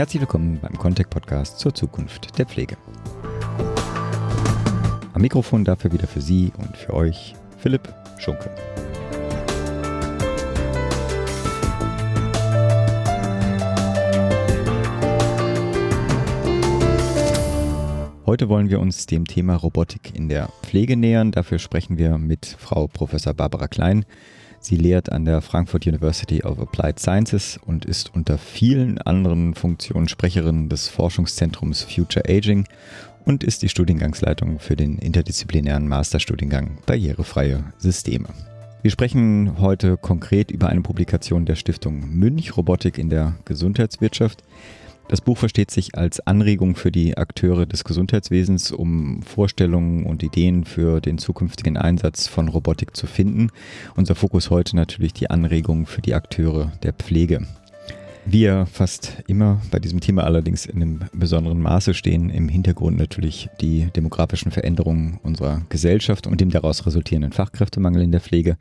Herzlich willkommen beim Contact Podcast zur Zukunft der Pflege. Am Mikrofon dafür wieder für Sie und für euch Philipp Schunke. Heute wollen wir uns dem Thema Robotik in der Pflege nähern. Dafür sprechen wir mit Frau Professor Barbara Klein. Sie lehrt an der Frankfurt University of Applied Sciences und ist unter vielen anderen Funktionen Sprecherin des Forschungszentrums Future Aging und ist die Studiengangsleitung für den interdisziplinären Masterstudiengang Barrierefreie Systeme. Wir sprechen heute konkret über eine Publikation der Stiftung Münch Robotik in der Gesundheitswirtschaft. Das Buch versteht sich als Anregung für die Akteure des Gesundheitswesens, um Vorstellungen und Ideen für den zukünftigen Einsatz von Robotik zu finden. Unser Fokus heute natürlich die Anregung für die Akteure der Pflege. Wir fast immer bei diesem Thema allerdings in einem besonderen Maße stehen im Hintergrund natürlich die demografischen Veränderungen unserer Gesellschaft und dem daraus resultierenden Fachkräftemangel in der Pflege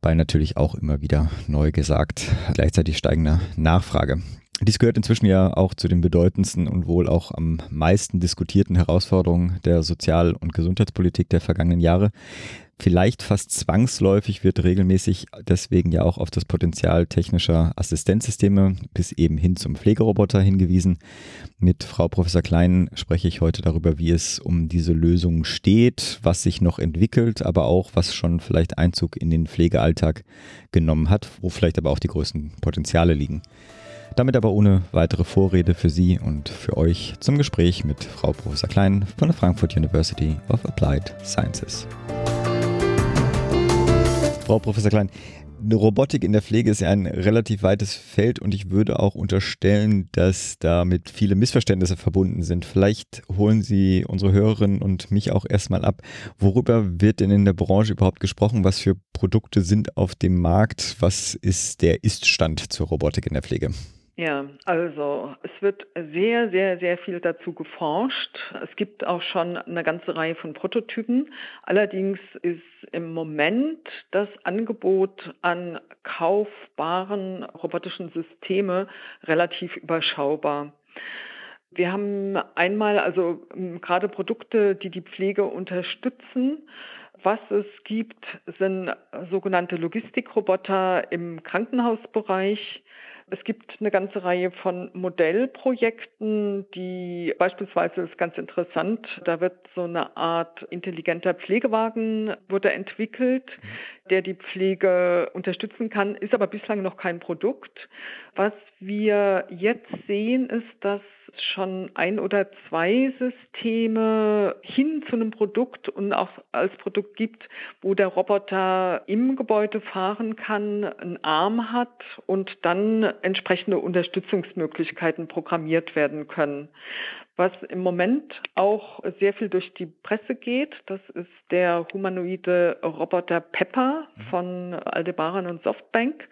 bei natürlich auch immer wieder neu gesagt gleichzeitig steigender Nachfrage. Dies gehört inzwischen ja auch zu den bedeutendsten und wohl auch am meisten diskutierten Herausforderungen der Sozial- und Gesundheitspolitik der vergangenen Jahre. Vielleicht fast zwangsläufig wird regelmäßig deswegen ja auch auf das Potenzial technischer Assistenzsysteme bis eben hin zum Pflegeroboter hingewiesen. Mit Frau Professor Klein spreche ich heute darüber, wie es um diese Lösung steht, was sich noch entwickelt, aber auch was schon vielleicht Einzug in den Pflegealltag genommen hat, wo vielleicht aber auch die größten Potenziale liegen. Damit aber ohne weitere Vorrede für Sie und für euch zum Gespräch mit Frau Professor Klein von der Frankfurt University of Applied Sciences. Frau Professor Klein, Robotik in der Pflege ist ja ein relativ weites Feld und ich würde auch unterstellen, dass damit viele Missverständnisse verbunden sind. Vielleicht holen Sie unsere Hörerinnen und mich auch erstmal ab. Worüber wird denn in der Branche überhaupt gesprochen? Was für Produkte sind auf dem Markt? Was ist der Iststand zur Robotik in der Pflege? Ja, also es wird sehr, sehr, sehr viel dazu geforscht. Es gibt auch schon eine ganze Reihe von Prototypen. Allerdings ist im Moment das Angebot an kaufbaren robotischen Systeme relativ überschaubar. Wir haben einmal also gerade Produkte, die die Pflege unterstützen. Was es gibt, sind sogenannte Logistikroboter im Krankenhausbereich. Es gibt eine ganze Reihe von Modellprojekten, die beispielsweise ist ganz interessant, da wird so eine Art intelligenter Pflegewagen wurde entwickelt, der die Pflege unterstützen kann, ist aber bislang noch kein Produkt. Was wir jetzt sehen, ist, dass schon ein oder zwei Systeme hin zu einem Produkt und auch als Produkt gibt, wo der Roboter im Gebäude fahren kann, einen Arm hat und dann entsprechende Unterstützungsmöglichkeiten programmiert werden können. Was im Moment auch sehr viel durch die Presse geht, das ist der humanoide Roboter Pepper mhm. von Aldebaran und Softbank.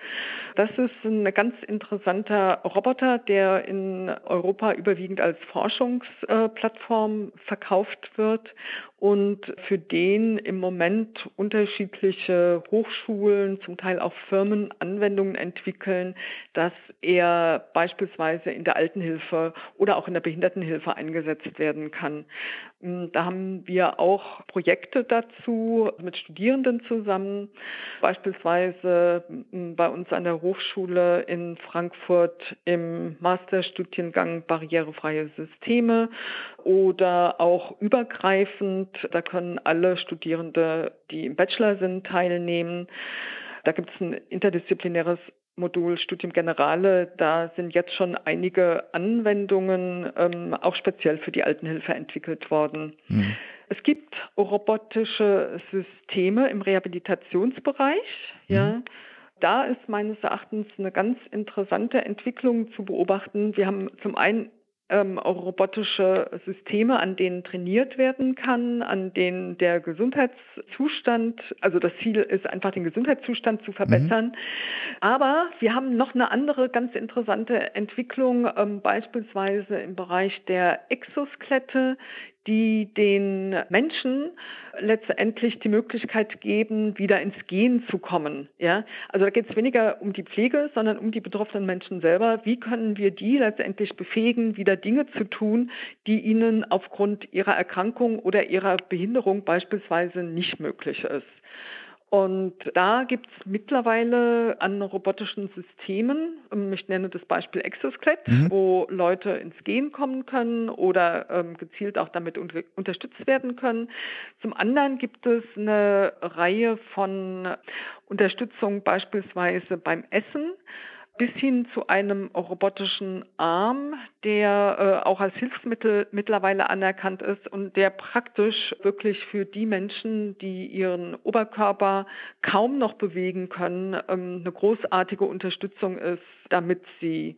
Das ist ein ganz interessanter Roboter, der in Europa überwiegend als Forschungsplattform verkauft wird und für den im Moment unterschiedliche Hochschulen, zum Teil auch Firmen Anwendungen entwickeln, dass er beispielsweise in der Altenhilfe oder auch in der Behindertenhilfe eingesetzt werden kann. Hm, da haben wir auch Projekte dazu mit Studierenden zusammen, beispielsweise hm, bei uns an der Hochschule in Frankfurt im Masterstudiengang Barrierefreie Systeme oder auch übergreifend da können alle Studierende, die im Bachelor sind, teilnehmen. Da gibt es ein interdisziplinäres Modul Studium Generale. Da sind jetzt schon einige Anwendungen ähm, auch speziell für die Altenhilfe entwickelt worden. Mhm. Es gibt robotische Systeme im Rehabilitationsbereich. Mhm. Ja. Da ist meines Erachtens eine ganz interessante Entwicklung zu beobachten. Wir haben zum einen ähm, robotische Systeme, an denen trainiert werden kann, an denen der Gesundheitszustand, also das Ziel ist einfach den Gesundheitszustand zu verbessern. Mhm. Aber wir haben noch eine andere ganz interessante Entwicklung, ähm, beispielsweise im Bereich der Exoskelette, die den Menschen letztendlich die Möglichkeit geben, wieder ins Gehen zu kommen. Ja? Also da geht es weniger um die Pflege, sondern um die betroffenen Menschen selber. Wie können wir die letztendlich befähigen, wieder Dinge zu tun, die ihnen aufgrund ihrer Erkrankung oder ihrer Behinderung beispielsweise nicht möglich ist? Und da gibt es mittlerweile an robotischen Systemen, ähm, ich nenne das Beispiel Exoskelett, mhm. wo Leute ins Gehen kommen können oder ähm, gezielt auch damit un unterstützt werden können. Zum anderen gibt es eine Reihe von Unterstützung beispielsweise beim Essen bis hin zu einem robotischen Arm, der äh, auch als Hilfsmittel mittlerweile anerkannt ist und der praktisch wirklich für die Menschen, die ihren Oberkörper kaum noch bewegen können, ähm, eine großartige Unterstützung ist, damit sie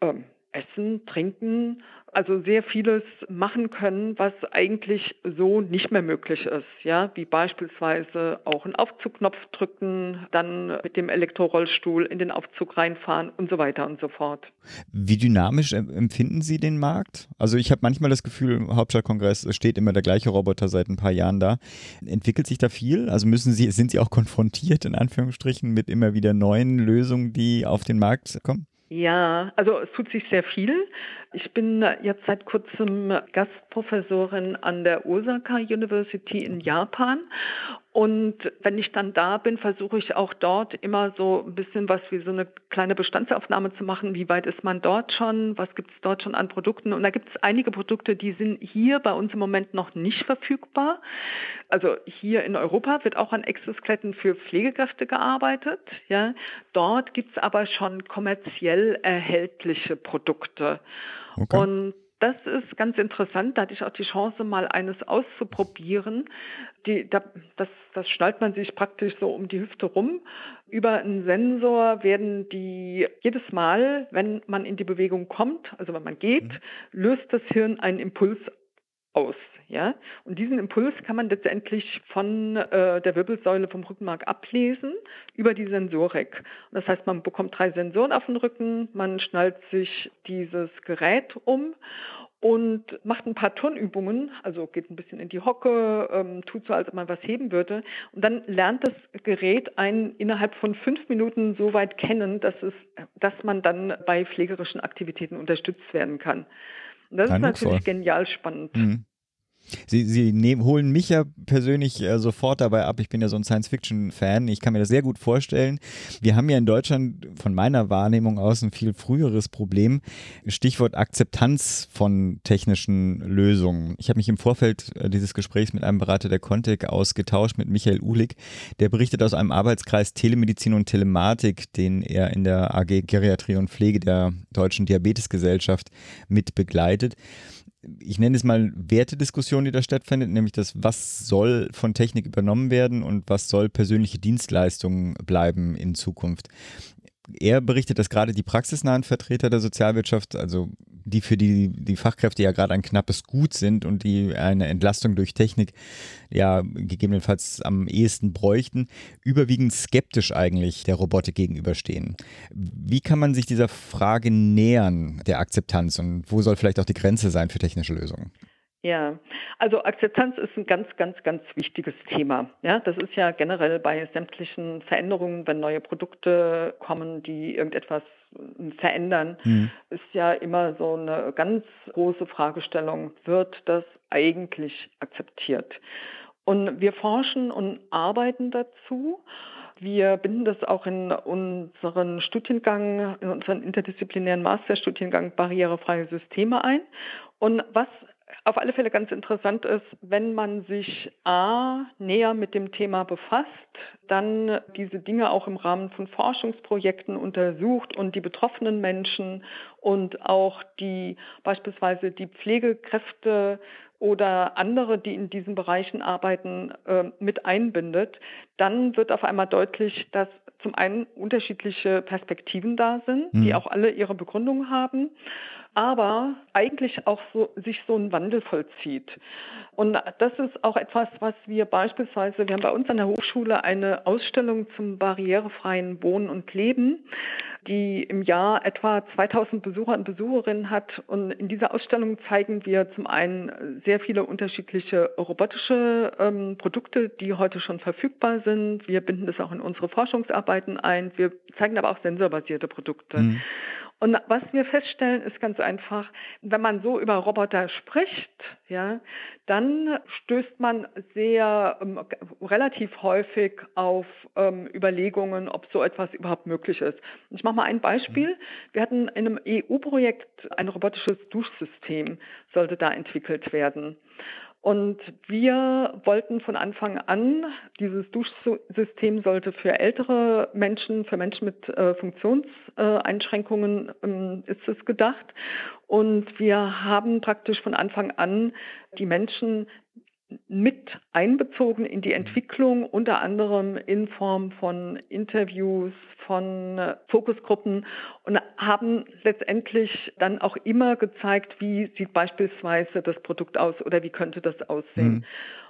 ähm, essen, trinken, also sehr vieles machen können, was eigentlich so nicht mehr möglich ist, ja, wie beispielsweise auch einen Aufzugknopf drücken, dann mit dem Elektrorollstuhl in den Aufzug reinfahren und so weiter und so fort. Wie dynamisch empfinden Sie den Markt? Also ich habe manchmal das Gefühl, im Hauptstadtkongress steht immer der gleiche Roboter seit ein paar Jahren da. Entwickelt sich da viel? Also müssen Sie, sind Sie auch konfrontiert in Anführungsstrichen mit immer wieder neuen Lösungen, die auf den Markt kommen? Ja, also es tut sich sehr viel. Ich bin jetzt seit kurzem Gastprofessorin an der Osaka University in Japan und wenn ich dann da bin, versuche ich auch dort immer so ein bisschen was wie so eine kleine Bestandsaufnahme zu machen. Wie weit ist man dort schon? Was gibt es dort schon an Produkten? Und da gibt es einige Produkte, die sind hier bei uns im Moment noch nicht verfügbar. Also hier in Europa wird auch an Exoskeletten für Pflegekräfte gearbeitet. Ja. Dort gibt es aber schon kommerziell erhältliche Produkte. Okay. Und das ist ganz interessant. Da hatte ich auch die Chance, mal eines auszuprobieren. Die, da, das, das schnallt man sich praktisch so um die Hüfte rum. Über einen Sensor werden die jedes Mal, wenn man in die Bewegung kommt, also wenn man geht, mhm. löst das Hirn einen Impuls aus. Ja? Und diesen Impuls kann man letztendlich von äh, der Wirbelsäule vom Rückenmark ablesen über die Sensorik. Und das heißt, man bekommt drei Sensoren auf den Rücken, man schnallt sich dieses Gerät um und macht ein paar Turnübungen, also geht ein bisschen in die Hocke, ähm, tut so, als ob man was heben würde. Und dann lernt das Gerät einen innerhalb von fünf Minuten so weit kennen, dass, es, dass man dann bei pflegerischen Aktivitäten unterstützt werden kann. Und das Kein ist natürlich genial spannend. Mhm. Sie, sie nehmen, holen mich ja persönlich äh, sofort dabei ab. Ich bin ja so ein Science-Fiction-Fan. Ich kann mir das sehr gut vorstellen. Wir haben ja in Deutschland von meiner Wahrnehmung aus ein viel früheres Problem. Stichwort Akzeptanz von technischen Lösungen. Ich habe mich im Vorfeld äh, dieses Gesprächs mit einem Berater der Contec ausgetauscht, mit Michael Uhlig. Der berichtet aus einem Arbeitskreis Telemedizin und Telematik, den er in der AG Geriatrie und Pflege der Deutschen Diabetesgesellschaft mit begleitet ich nenne es mal Wertediskussion, die da stattfindet, nämlich das, was soll von Technik übernommen werden und was soll persönliche Dienstleistungen bleiben in Zukunft. Er berichtet, dass gerade die praxisnahen Vertreter der Sozialwirtschaft, also die für die, die Fachkräfte ja gerade ein knappes Gut sind und die eine Entlastung durch Technik ja gegebenenfalls am ehesten bräuchten, überwiegend skeptisch eigentlich der Robotik gegenüberstehen. Wie kann man sich dieser Frage nähern, der Akzeptanz und wo soll vielleicht auch die Grenze sein für technische Lösungen? Ja, also Akzeptanz ist ein ganz, ganz, ganz wichtiges Thema. Ja, das ist ja generell bei sämtlichen Veränderungen, wenn neue Produkte kommen, die irgendetwas verändern, mhm. ist ja immer so eine ganz große Fragestellung, wird das eigentlich akzeptiert? Und wir forschen und arbeiten dazu. Wir binden das auch in unseren Studiengang, in unseren interdisziplinären Masterstudiengang barrierefreie Systeme ein. Und was auf alle Fälle ganz interessant ist, wenn man sich A näher mit dem Thema befasst, dann diese Dinge auch im Rahmen von Forschungsprojekten untersucht und die betroffenen Menschen und auch die beispielsweise die Pflegekräfte oder andere, die in diesen Bereichen arbeiten, äh, mit einbindet, dann wird auf einmal deutlich, dass zum einen unterschiedliche Perspektiven da sind, mhm. die auch alle ihre Begründung haben aber eigentlich auch so, sich so ein Wandel vollzieht. Und das ist auch etwas, was wir beispielsweise, wir haben bei uns an der Hochschule eine Ausstellung zum barrierefreien Wohnen und Leben, die im Jahr etwa 2000 Besucher und Besucherinnen hat. Und in dieser Ausstellung zeigen wir zum einen sehr viele unterschiedliche robotische ähm, Produkte, die heute schon verfügbar sind. Wir binden das auch in unsere Forschungsarbeiten ein. Wir zeigen aber auch sensorbasierte Produkte. Mhm. Und was wir feststellen, ist ganz einfach, wenn man so über Roboter spricht, ja, dann stößt man sehr ähm, relativ häufig auf ähm, Überlegungen, ob so etwas überhaupt möglich ist. Ich mache mal ein Beispiel. Wir hatten in einem EU-Projekt ein robotisches Duschsystem, sollte da entwickelt werden. Und wir wollten von Anfang an, dieses Duschsystem sollte für ältere Menschen, für Menschen mit äh, Funktionseinschränkungen ähm, ist es gedacht. Und wir haben praktisch von Anfang an die Menschen mit einbezogen in die Entwicklung, unter anderem in Form von Interviews, von äh, Fokusgruppen und haben letztendlich dann auch immer gezeigt, wie sieht beispielsweise das Produkt aus oder wie könnte das aussehen. Mhm.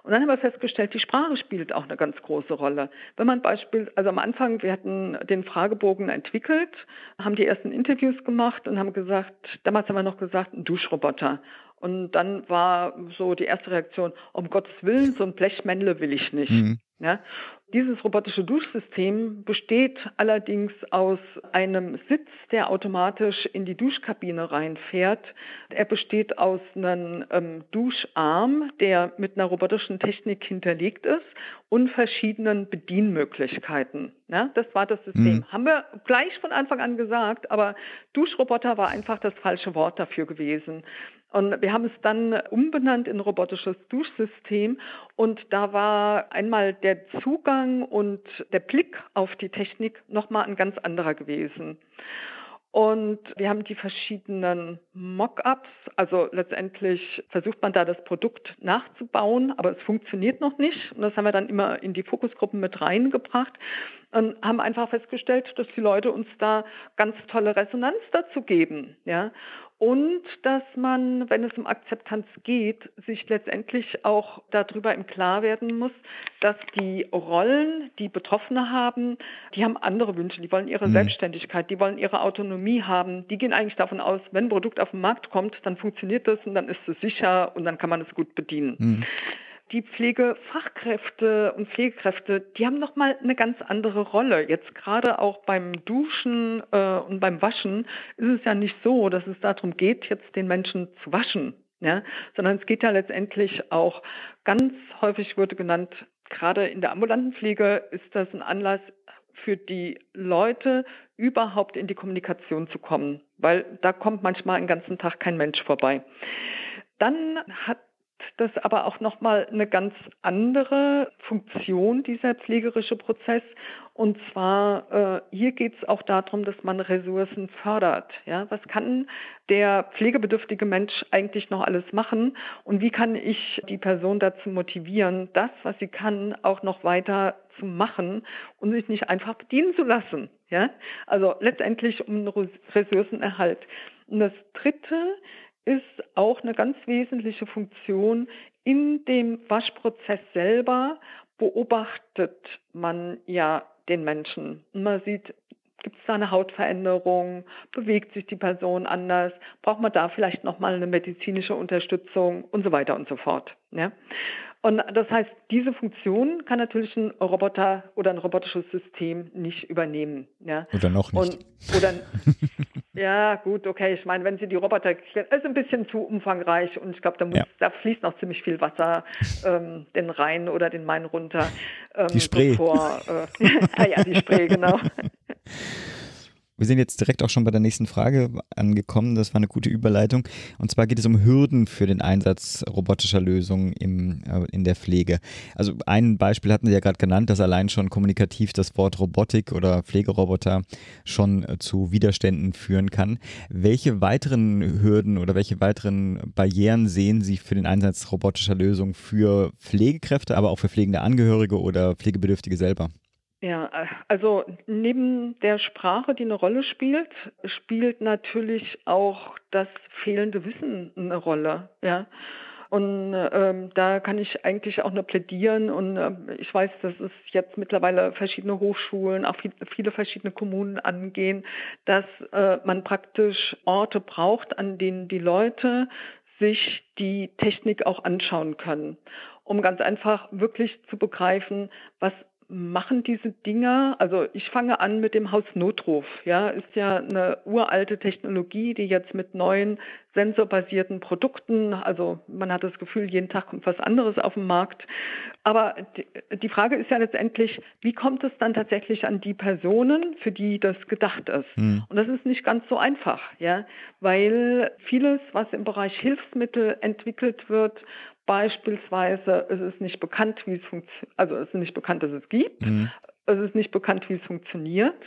Und dann haben wir festgestellt, die Sprache spielt auch eine ganz große Rolle. Wenn man Beispiel, also am Anfang, wir hatten den Fragebogen entwickelt, haben die ersten Interviews gemacht und haben gesagt, damals haben wir noch gesagt, ein Duschroboter. Und dann war so die erste Reaktion, um Gottes Willen, so ein Blechmännle will ich nicht. Mhm. Ja? Dieses robotische Duschsystem besteht allerdings aus einem Sitz, der automatisch in die Duschkabine reinfährt. Er besteht aus einem ähm, Duscharm, der mit einer robotischen Technik hinterlegt ist und verschiedenen Bedienmöglichkeiten. Ja, das war das System. Mhm. Haben wir gleich von Anfang an gesagt, aber Duschroboter war einfach das falsche Wort dafür gewesen. Und wir haben es dann umbenannt in robotisches Duschsystem. Und da war einmal der Zugang und der Blick auf die Technik nochmal ein ganz anderer gewesen. Und wir haben die verschiedenen Mockups, also letztendlich versucht man da das Produkt nachzubauen, aber es funktioniert noch nicht. Und das haben wir dann immer in die Fokusgruppen mit reingebracht und haben einfach festgestellt, dass die Leute uns da ganz tolle Resonanz dazu geben. Ja? Und dass man, wenn es um Akzeptanz geht, sich letztendlich auch darüber im Klar werden muss, dass die Rollen, die Betroffene haben, die haben andere Wünsche, die wollen ihre mhm. Selbstständigkeit, die wollen ihre Autonomie haben, die gehen eigentlich davon aus, wenn ein Produkt auf den Markt kommt, dann funktioniert das und dann ist es sicher und dann kann man es gut bedienen. Mhm die Pflegefachkräfte und Pflegekräfte, die haben nochmal eine ganz andere Rolle. Jetzt gerade auch beim Duschen äh, und beim Waschen ist es ja nicht so, dass es darum geht, jetzt den Menschen zu waschen, ja, sondern es geht ja letztendlich auch ganz häufig wurde genannt, gerade in der ambulanten Pflege ist das ein Anlass für die Leute überhaupt in die Kommunikation zu kommen, weil da kommt manchmal einen ganzen Tag kein Mensch vorbei. Dann hat das aber auch nochmal eine ganz andere Funktion, dieser pflegerische Prozess. Und zwar, äh, hier geht es auch darum, dass man Ressourcen fördert. Ja? Was kann der pflegebedürftige Mensch eigentlich noch alles machen? Und wie kann ich die Person dazu motivieren, das, was sie kann, auch noch weiter zu machen und sich nicht einfach bedienen zu lassen? Ja? Also letztendlich um Ressourcenerhalt. Und das Dritte ist auch eine ganz wesentliche Funktion. In dem Waschprozess selber beobachtet man ja den Menschen. Und man sieht, gibt es da eine Hautveränderung, bewegt sich die Person anders, braucht man da vielleicht nochmal eine medizinische Unterstützung und so weiter und so fort. Ja? Und das heißt, diese Funktion kann natürlich ein Roboter oder ein robotisches System nicht übernehmen. Ja? Oder noch nicht. Und, oder, ja, gut, okay. Ich meine, wenn Sie die Roboter, ist ein bisschen zu umfangreich und ich glaube, da, ja. da fließt noch ziemlich viel Wasser ähm, den Rhein oder den Main runter. Ähm, die Spree. Bevor, äh, ah ja, die Spree, genau. Wir sind jetzt direkt auch schon bei der nächsten Frage angekommen. Das war eine gute Überleitung. Und zwar geht es um Hürden für den Einsatz robotischer Lösungen im, äh, in der Pflege. Also ein Beispiel hatten Sie ja gerade genannt, dass allein schon kommunikativ das Wort Robotik oder Pflegeroboter schon äh, zu Widerständen führen kann. Welche weiteren Hürden oder welche weiteren Barrieren sehen Sie für den Einsatz robotischer Lösungen für Pflegekräfte, aber auch für pflegende Angehörige oder Pflegebedürftige selber? Ja, also neben der Sprache, die eine Rolle spielt, spielt natürlich auch das fehlende Wissen eine Rolle. Ja. Und ähm, da kann ich eigentlich auch nur plädieren. Und äh, ich weiß, dass es jetzt mittlerweile verschiedene Hochschulen, auch viel, viele verschiedene Kommunen angehen, dass äh, man praktisch Orte braucht, an denen die Leute sich die Technik auch anschauen können, um ganz einfach wirklich zu begreifen, was machen diese Dinger, also ich fange an mit dem Hausnotruf, ja, ist ja eine uralte Technologie, die jetzt mit neuen sensorbasierten Produkten, also man hat das Gefühl, jeden Tag kommt was anderes auf den Markt. Aber die Frage ist ja letztendlich, wie kommt es dann tatsächlich an die Personen, für die das gedacht ist? Mhm. Und das ist nicht ganz so einfach, ja, weil vieles, was im Bereich Hilfsmittel entwickelt wird, Beispielsweise ist es nicht bekannt, wie es funktioniert, also es ist nicht bekannt, dass es gibt. Mhm. Es ist nicht bekannt, wie es funktioniert.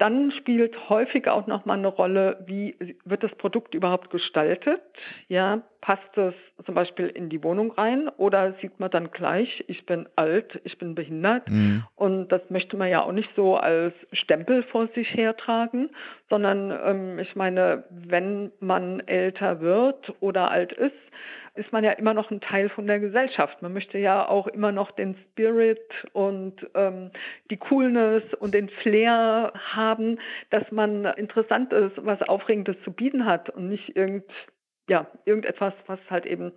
Dann spielt häufig auch nochmal eine Rolle, wie wird das Produkt überhaupt gestaltet? Ja, passt es zum Beispiel in die Wohnung rein oder sieht man dann gleich, ich bin alt, ich bin behindert mhm. und das möchte man ja auch nicht so als Stempel vor sich hertragen, sondern ähm, ich meine, wenn man älter wird oder alt ist, ist man ja immer noch ein Teil von der Gesellschaft. Man möchte ja auch immer noch den Spirit und ähm, die Coolness und den Flair haben, dass man interessant ist, was Aufregendes zu bieten hat und nicht irgend, ja, irgendetwas, was halt eben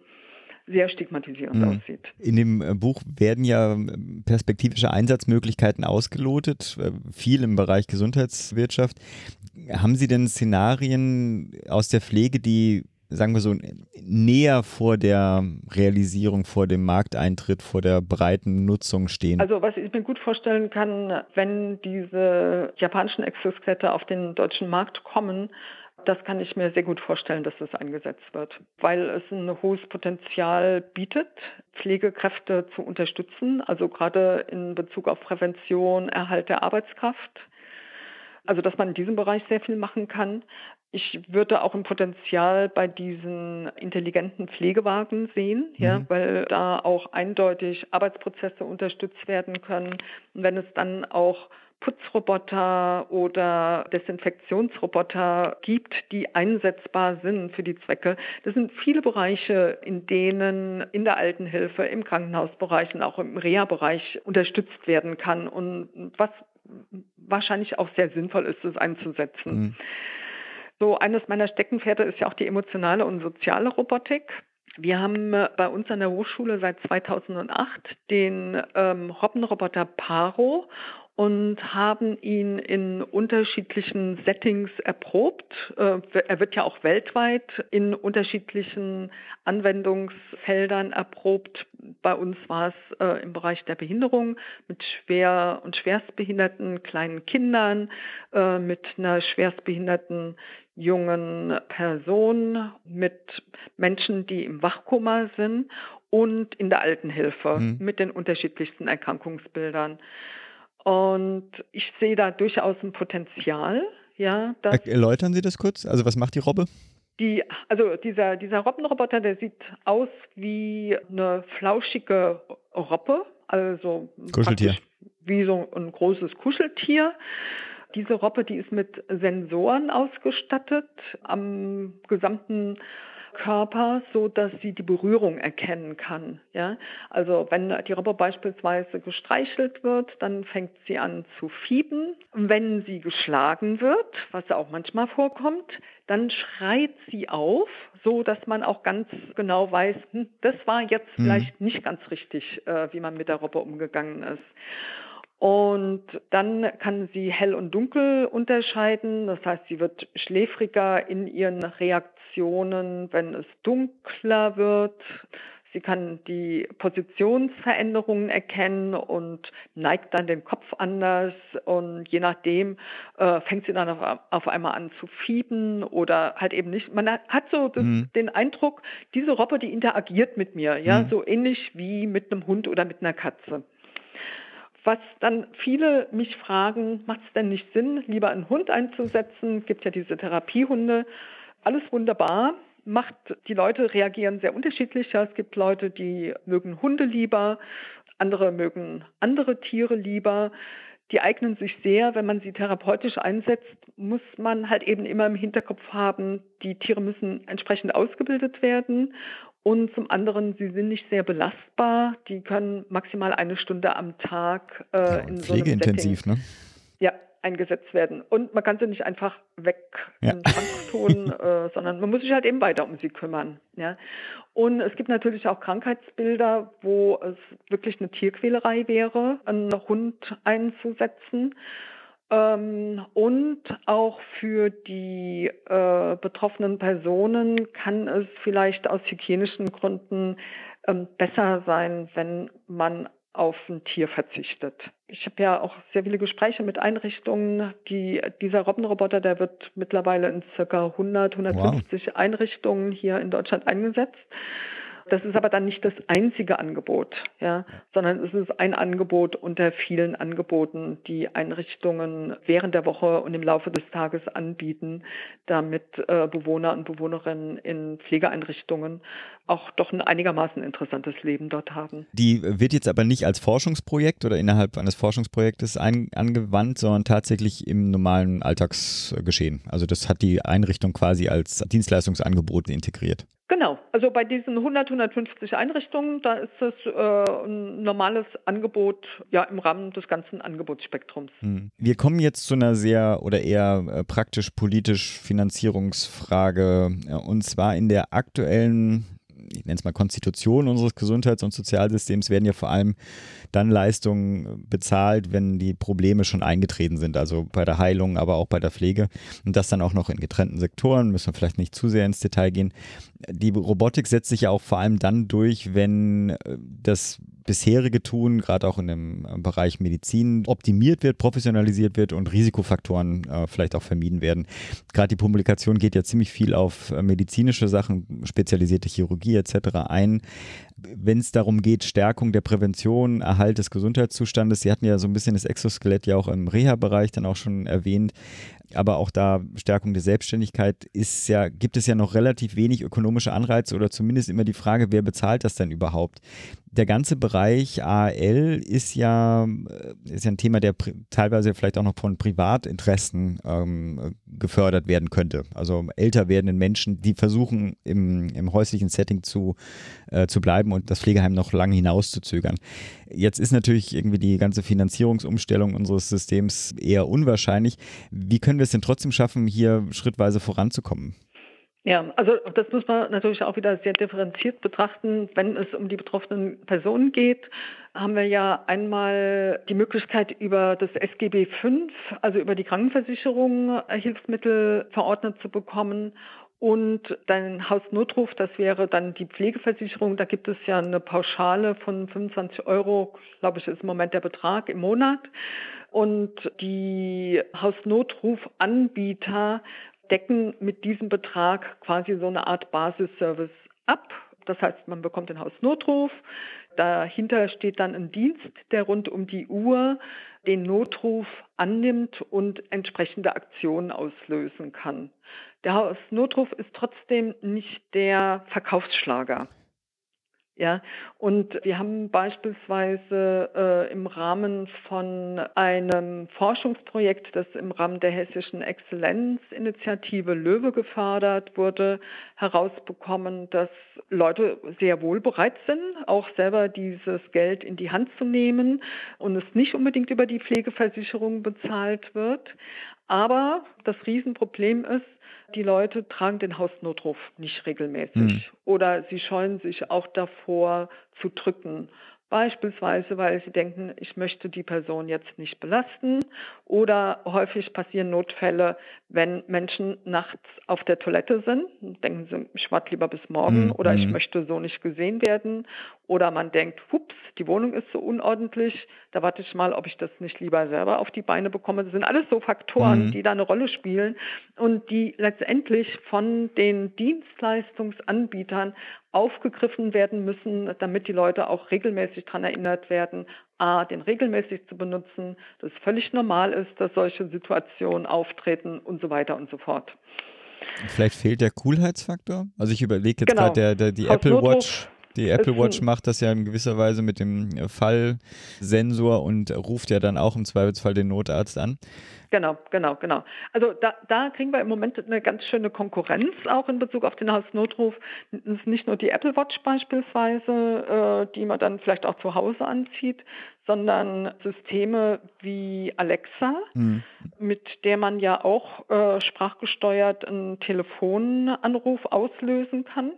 sehr stigmatisierend mhm. aussieht. In dem äh, Buch werden ja ähm, perspektivische Einsatzmöglichkeiten ausgelotet, äh, viel im Bereich Gesundheitswirtschaft. Haben Sie denn Szenarien aus der Pflege, die sagen wir so, näher vor der Realisierung, vor dem Markteintritt, vor der breiten Nutzung stehen? Also was ich mir gut vorstellen kann, wenn diese japanischen Exoskelette auf den deutschen Markt kommen, das kann ich mir sehr gut vorstellen, dass das eingesetzt wird, weil es ein hohes Potenzial bietet, Pflegekräfte zu unterstützen, also gerade in Bezug auf Prävention, Erhalt der Arbeitskraft. Also dass man in diesem Bereich sehr viel machen kann. Ich würde auch ein Potenzial bei diesen intelligenten Pflegewagen sehen, mhm. ja, weil da auch eindeutig Arbeitsprozesse unterstützt werden können. Und wenn es dann auch Putzroboter oder Desinfektionsroboter gibt, die einsetzbar sind für die Zwecke. Das sind viele Bereiche, in denen in der Altenhilfe, im Krankenhausbereich und auch im Reha-Bereich unterstützt werden kann und was wahrscheinlich auch sehr sinnvoll ist, es einzusetzen. Mhm. So eines meiner Steckenpferde ist ja auch die emotionale und soziale Robotik. Wir haben äh, bei uns an der Hochschule seit 2008 den ähm, Robbenroboter Paro und haben ihn in unterschiedlichen Settings erprobt. Äh, er wird ja auch weltweit in unterschiedlichen Anwendungsfeldern erprobt. Bei uns war es äh, im Bereich der Behinderung mit schwer und schwerstbehinderten kleinen Kindern, äh, mit einer schwerstbehinderten jungen Person, mit Menschen, die im Wachkoma sind und in der Altenhilfe mhm. mit den unterschiedlichsten Erkrankungsbildern. Und ich sehe da durchaus ein Potenzial. Ja, Erläutern Sie das kurz? Also was macht die Robbe? Die, also dieser, dieser Robbenroboter, der sieht aus wie eine flauschige Robbe, also Kuscheltier. wie so ein großes Kuscheltier. Diese Robbe, die ist mit Sensoren ausgestattet am gesamten Körper, so dass sie die Berührung erkennen kann. Ja? Also wenn die Robbe beispielsweise gestreichelt wird, dann fängt sie an zu fieben. Wenn sie geschlagen wird, was auch manchmal vorkommt, dann schreit sie auf, so dass man auch ganz genau weiß, hm, das war jetzt mhm. vielleicht nicht ganz richtig, äh, wie man mit der Robbe umgegangen ist. Und dann kann sie hell und dunkel unterscheiden. Das heißt, sie wird schläfriger in ihren Reaktionen, wenn es dunkler wird. Sie kann die Positionsveränderungen erkennen und neigt dann den Kopf anders und je nachdem äh, fängt sie dann auf, auf, einmal an zu fieben oder halt eben nicht. Man hat so mhm. den Eindruck, diese Robbe, die interagiert mit mir, ja, mhm. so ähnlich wie mit einem Hund oder mit einer Katze. Was dann viele mich fragen, macht es denn nicht Sinn, lieber einen Hund einzusetzen? Gibt ja diese Therapiehunde. Alles wunderbar. Macht, die Leute reagieren sehr unterschiedlich. Es gibt Leute, die mögen Hunde lieber, andere mögen andere Tiere lieber. die eignen sich sehr, wenn man sie therapeutisch einsetzt, muss man halt eben immer im Hinterkopf haben, die Tiere müssen entsprechend ausgebildet werden und zum anderen, sie sind nicht sehr belastbar. Die können maximal eine Stunde am Tag äh, ja, in pflegeintensiv, so einem Setting, ne? Ja, eingesetzt werden. Und man kann sie nicht einfach weg ja. in den tun, äh, sondern man muss sich halt eben weiter um sie kümmern. Ja. Und es gibt natürlich auch Krankheitsbilder, wo es wirklich eine Tierquälerei wäre, einen Hund einzusetzen. Ähm, und auch für die äh, betroffenen Personen kann es vielleicht aus hygienischen Gründen ähm, besser sein, wenn man auf ein Tier verzichtet. Ich habe ja auch sehr viele Gespräche mit Einrichtungen. Die, dieser Robbenroboter, der wird mittlerweile in circa 100, 150 wow. Einrichtungen hier in Deutschland eingesetzt. Das ist aber dann nicht das einzige Angebot, ja, sondern es ist ein Angebot unter vielen Angeboten, die Einrichtungen während der Woche und im Laufe des Tages anbieten, damit äh, Bewohner und Bewohnerinnen in Pflegeeinrichtungen auch doch ein einigermaßen interessantes Leben dort haben. Die wird jetzt aber nicht als Forschungsprojekt oder innerhalb eines Forschungsprojektes ein, angewandt, sondern tatsächlich im normalen Alltagsgeschehen. Also das hat die Einrichtung quasi als Dienstleistungsangebot integriert. Genau, also bei diesen 100, 150 Einrichtungen, da ist es äh, ein normales Angebot ja im Rahmen des ganzen Angebotsspektrums. Hm. Wir kommen jetzt zu einer sehr oder eher äh, praktisch politisch Finanzierungsfrage äh, und zwar in der aktuellen ich nenne es mal Konstitution unseres Gesundheits- und Sozialsystems, werden ja vor allem dann Leistungen bezahlt, wenn die Probleme schon eingetreten sind, also bei der Heilung, aber auch bei der Pflege. Und das dann auch noch in getrennten Sektoren, müssen wir vielleicht nicht zu sehr ins Detail gehen. Die Robotik setzt sich ja auch vor allem dann durch, wenn äh, das bisherige Tun, gerade auch in dem äh, Bereich Medizin, optimiert wird, professionalisiert wird und Risikofaktoren äh, vielleicht auch vermieden werden. Gerade die Publikation geht ja ziemlich viel auf äh, medizinische Sachen, spezialisierte Chirurgie etc. ein. Wenn es darum geht, Stärkung der Prävention, Erhalt des Gesundheitszustandes, Sie hatten ja so ein bisschen das Exoskelett ja auch im Reha-Bereich dann auch schon erwähnt aber auch da Stärkung der Selbstständigkeit ist ja, gibt es ja noch relativ wenig ökonomische Anreize oder zumindest immer die Frage, wer bezahlt das denn überhaupt? Der ganze Bereich AL ist ja, äh, ist ja ein Thema, der teilweise vielleicht auch noch von Privatinteressen ähm, gefördert werden könnte. Also älter werdenden Menschen, die versuchen, im, im häuslichen Setting zu, äh, zu bleiben und das Pflegeheim noch lange hinauszuzögern. Jetzt ist natürlich irgendwie die ganze Finanzierungsumstellung unseres Systems eher unwahrscheinlich. Wie können wir es denn trotzdem schaffen, hier schrittweise voranzukommen? Ja, also das muss man natürlich auch wieder sehr differenziert betrachten. Wenn es um die betroffenen Personen geht, haben wir ja einmal die Möglichkeit über das SGB V, also über die Krankenversicherung, äh, Hilfsmittel verordnet zu bekommen. Und dein Hausnotruf, das wäre dann die Pflegeversicherung. Da gibt es ja eine Pauschale von 25 Euro, glaube ich, ist im Moment der Betrag im Monat. Und die Hausnotrufanbieter decken mit diesem Betrag quasi so eine Art Basisservice ab. Das heißt, man bekommt den Hausnotruf. Dahinter steht dann ein Dienst, der rund um die Uhr den Notruf annimmt und entsprechende Aktionen auslösen kann. Der Hausnotruf ist trotzdem nicht der Verkaufsschlager. Ja, und wir haben beispielsweise äh, im Rahmen von einem Forschungsprojekt, das im Rahmen der Hessischen Exzellenzinitiative Löwe gefördert wurde, herausbekommen, dass Leute sehr wohl bereit sind, auch selber dieses Geld in die Hand zu nehmen und es nicht unbedingt über die Pflegeversicherung bezahlt wird. Aber das Riesenproblem ist, die Leute tragen den Hausnotruf nicht regelmäßig mhm. oder sie scheuen sich auch davor zu drücken. Beispielsweise, weil sie denken, ich möchte die Person jetzt nicht belasten. Oder häufig passieren Notfälle, wenn Menschen nachts auf der Toilette sind. Denken sie, ich warte lieber bis morgen mhm. oder ich mhm. möchte so nicht gesehen werden. Oder man denkt, hups, die Wohnung ist so unordentlich, da warte ich mal, ob ich das nicht lieber selber auf die Beine bekomme. Das sind alles so Faktoren, mhm. die da eine Rolle spielen und die letztendlich von den Dienstleistungsanbietern aufgegriffen werden müssen, damit die Leute auch regelmäßig daran erinnert werden, A, den regelmäßig zu benutzen, dass es völlig normal ist, dass solche Situationen auftreten und so weiter und so fort. Vielleicht fehlt der Coolheitsfaktor? Also ich überlege jetzt genau. gerade der, der, die Apple Watch Die Apple Watch macht das ja in gewisser Weise mit dem Fallsensor und ruft ja dann auch im Zweifelsfall den Notarzt an. Genau, genau, genau. Also da, da kriegen wir im Moment eine ganz schöne Konkurrenz auch in Bezug auf den Hausnotruf. Es ist nicht nur die Apple Watch beispielsweise, äh, die man dann vielleicht auch zu Hause anzieht, sondern Systeme wie Alexa, mhm. mit der man ja auch äh, sprachgesteuert einen Telefonanruf auslösen kann.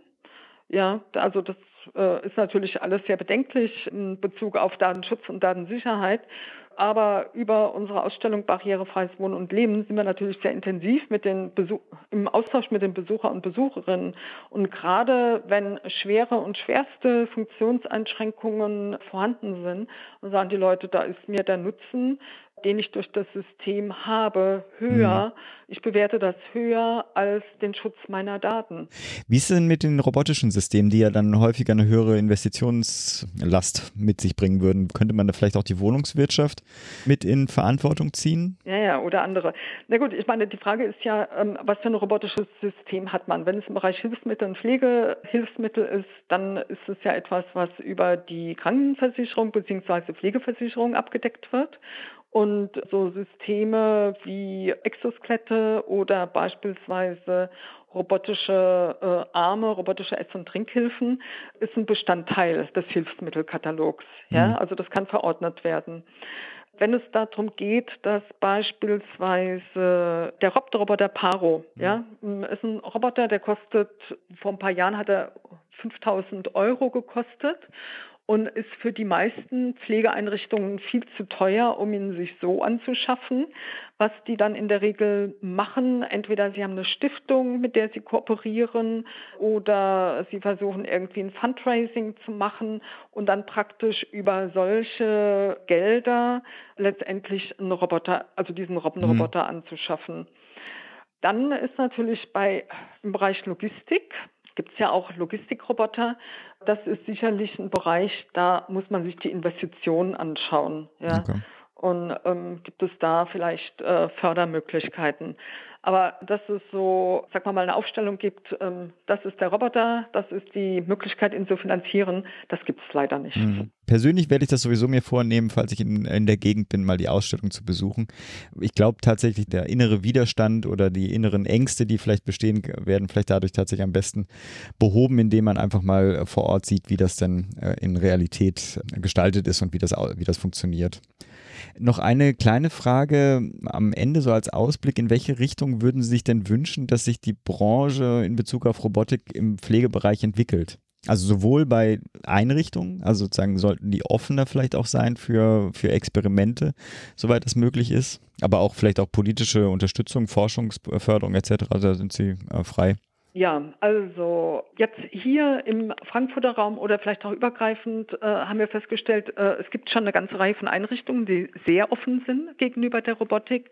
Ja, also das äh, ist natürlich alles sehr bedenklich in Bezug auf Datenschutz und Datensicherheit. Aber über unsere Ausstellung Barrierefreies Wohnen und Leben sind wir natürlich sehr intensiv mit den Besuch im Austausch mit den Besucher und Besucherinnen. Und gerade wenn schwere und schwerste Funktionseinschränkungen vorhanden sind, sagen die Leute, da ist mir der Nutzen den ich durch das System habe, höher. Mhm. Ich bewerte das höher als den Schutz meiner Daten. Wie ist es denn mit den robotischen Systemen, die ja dann häufiger eine höhere Investitionslast mit sich bringen würden? Könnte man da vielleicht auch die Wohnungswirtschaft mit in Verantwortung ziehen? Ja, ja, oder andere. Na gut, ich meine, die Frage ist ja, ähm, was für ein robotisches System hat man? Wenn es im Bereich Hilfsmittel und Pflegehilfsmittel ist, dann ist es ja etwas, was über die Krankenversicherung bzw. Pflegeversicherung abgedeckt wird. Und so Systeme wie Exoskelette oder beispielsweise robotische äh, Arme, robotische Ess- und Trinkhilfen ist ein Bestandteil des Hilfsmittelkatalogs. Ja? Mhm. Also das kann verordnet werden. Wenn es darum geht, dass beispielsweise der Roboter Paro, mhm. ja, ist ein Roboter, der kostet, vor ein paar Jahren hat er 5000 Euro gekostet und ist für die meisten Pflegeeinrichtungen viel zu teuer, um ihn sich so anzuschaffen. Was die dann in der Regel machen, entweder sie haben eine Stiftung, mit der sie kooperieren, oder sie versuchen irgendwie ein Fundraising zu machen und dann praktisch über solche Gelder letztendlich einen Roboter, also diesen Robbenroboter mhm. anzuschaffen. Dann ist natürlich bei im Bereich Logistik gibt es ja auch Logistikroboter. Das ist sicherlich ein Bereich, da muss man sich die Investitionen anschauen. Ja. Okay. Und ähm, gibt es da vielleicht äh, Fördermöglichkeiten? Aber dass es so, sag mal, mal eine Aufstellung gibt, ähm, das ist der Roboter, das ist die Möglichkeit, ihn zu finanzieren, das gibt es leider nicht. Mhm. Persönlich werde ich das sowieso mir vornehmen, falls ich in, in der Gegend bin, mal die Ausstellung zu besuchen. Ich glaube tatsächlich, der innere Widerstand oder die inneren Ängste, die vielleicht bestehen, werden vielleicht dadurch tatsächlich am besten behoben, indem man einfach mal vor Ort sieht, wie das denn äh, in Realität gestaltet ist und wie das, wie das funktioniert. Noch eine kleine Frage am Ende, so als Ausblick. In welche Richtung würden Sie sich denn wünschen, dass sich die Branche in Bezug auf Robotik im Pflegebereich entwickelt? Also sowohl bei Einrichtungen, also sozusagen sollten die offener vielleicht auch sein für, für Experimente, soweit es möglich ist, aber auch vielleicht auch politische Unterstützung, Forschungsförderung etc., da sind sie äh, frei. Ja, also jetzt hier im Frankfurter Raum oder vielleicht auch übergreifend äh, haben wir festgestellt, äh, es gibt schon eine ganze Reihe von Einrichtungen, die sehr offen sind gegenüber der Robotik,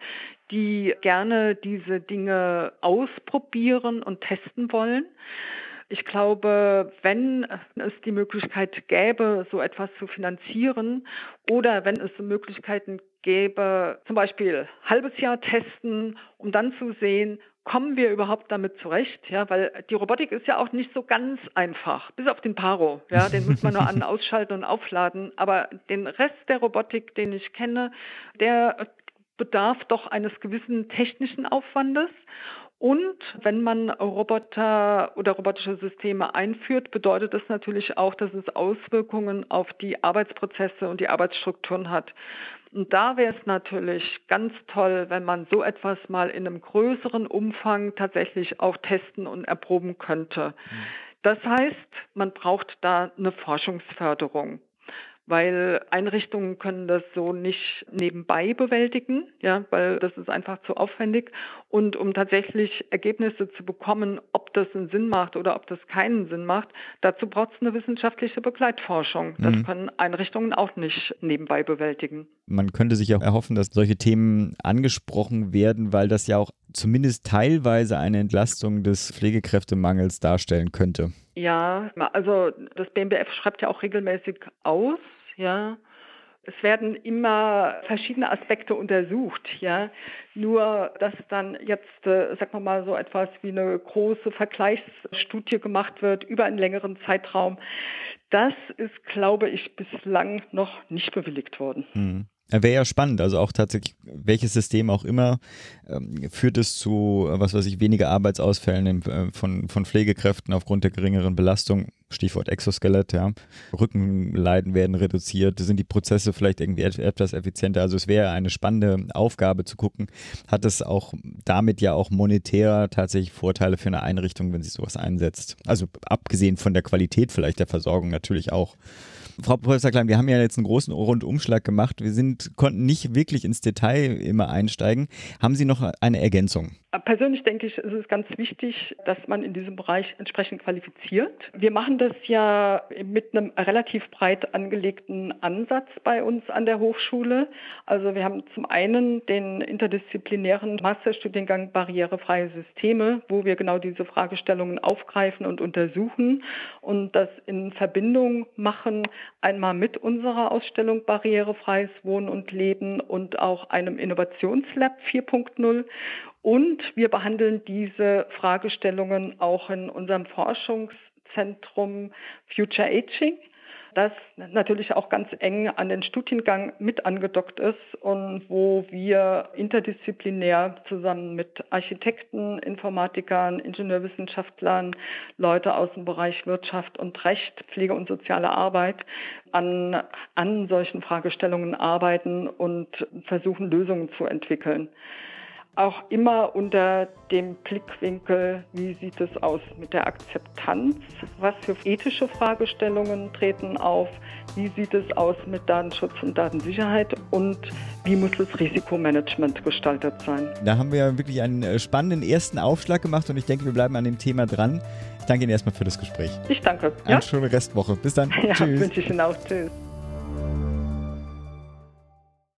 die gerne diese Dinge ausprobieren und testen wollen. Ich glaube, wenn es die Möglichkeit gäbe, so etwas zu finanzieren oder wenn es Möglichkeiten gäbe, zum Beispiel halbes Jahr testen, um dann zu sehen, kommen wir überhaupt damit zurecht? Ja, weil die Robotik ist ja auch nicht so ganz einfach, bis auf den Paro. Ja, den muss man nur an, ausschalten und aufladen. Aber den Rest der Robotik, den ich kenne, der bedarf doch eines gewissen technischen Aufwandes. Und wenn man Roboter oder robotische Systeme einführt, bedeutet das natürlich auch, dass es Auswirkungen auf die Arbeitsprozesse und die Arbeitsstrukturen hat. Und da wäre es natürlich ganz toll, wenn man so etwas mal in einem größeren Umfang tatsächlich auch testen und erproben könnte. Mhm. Das heißt, man braucht da eine Forschungsförderung weil Einrichtungen können das so nicht nebenbei bewältigen, ja, weil das ist einfach zu aufwendig. Und um tatsächlich Ergebnisse zu bekommen, ob das einen Sinn macht oder ob das keinen Sinn macht, dazu braucht es eine wissenschaftliche Begleitforschung. Das mhm. können Einrichtungen auch nicht nebenbei bewältigen. Man könnte sich auch erhoffen, dass solche Themen angesprochen werden, weil das ja auch zumindest teilweise eine Entlastung des Pflegekräftemangels darstellen könnte. Ja, also das BMBF schreibt ja auch regelmäßig aus, ja, Es werden immer verschiedene Aspekte untersucht, ja. Nur, dass dann jetzt, äh, sagen wir mal, so etwas wie eine große Vergleichsstudie gemacht wird über einen längeren Zeitraum, das ist, glaube ich, bislang noch nicht bewilligt worden. Mhm. Wäre ja spannend, also auch tatsächlich, welches System auch immer, ähm, führt es zu, was weiß ich, weniger Arbeitsausfällen im, äh, von, von Pflegekräften aufgrund der geringeren Belastung. Stichwort Exoskelett, ja. Rückenleiden werden reduziert, sind die Prozesse vielleicht irgendwie etwas effizienter. Also es wäre eine spannende Aufgabe zu gucken, hat es auch damit ja auch monetär tatsächlich Vorteile für eine Einrichtung, wenn sie sowas einsetzt. Also abgesehen von der Qualität vielleicht der Versorgung natürlich auch. Frau Professor Klein, wir haben ja jetzt einen großen Rundumschlag gemacht. Wir sind, konnten nicht wirklich ins Detail immer einsteigen. Haben Sie noch eine Ergänzung? Persönlich denke ich, ist es ganz wichtig, dass man in diesem Bereich entsprechend qualifiziert. Wir machen das ja mit einem relativ breit angelegten Ansatz bei uns an der Hochschule. Also wir haben zum einen den interdisziplinären Masterstudiengang Barrierefreie Systeme, wo wir genau diese Fragestellungen aufgreifen und untersuchen und das in Verbindung machen, einmal mit unserer Ausstellung Barrierefreies Wohnen und Leben und auch einem Innovationslab 4.0 und wir behandeln diese Fragestellungen auch in unserem Forschungszentrum Future Aging, das natürlich auch ganz eng an den Studiengang mit angedockt ist und wo wir interdisziplinär zusammen mit Architekten, Informatikern, Ingenieurwissenschaftlern, Leute aus dem Bereich Wirtschaft und Recht, Pflege und soziale Arbeit an, an solchen Fragestellungen arbeiten und versuchen, Lösungen zu entwickeln auch immer unter dem Blickwinkel, wie sieht es aus mit der Akzeptanz, was für ethische Fragestellungen treten auf, wie sieht es aus mit Datenschutz und Datensicherheit und wie muss das Risikomanagement gestaltet sein. Da haben wir ja wirklich einen äh, spannenden ersten Aufschlag gemacht und ich denke, wir bleiben an dem Thema dran. Ich danke Ihnen erstmal für das Gespräch. Ich danke. Eine ja? schöne Restwoche. Bis dann. Ja, Tschüss. wünsche ich Ihnen auch. Tschüss.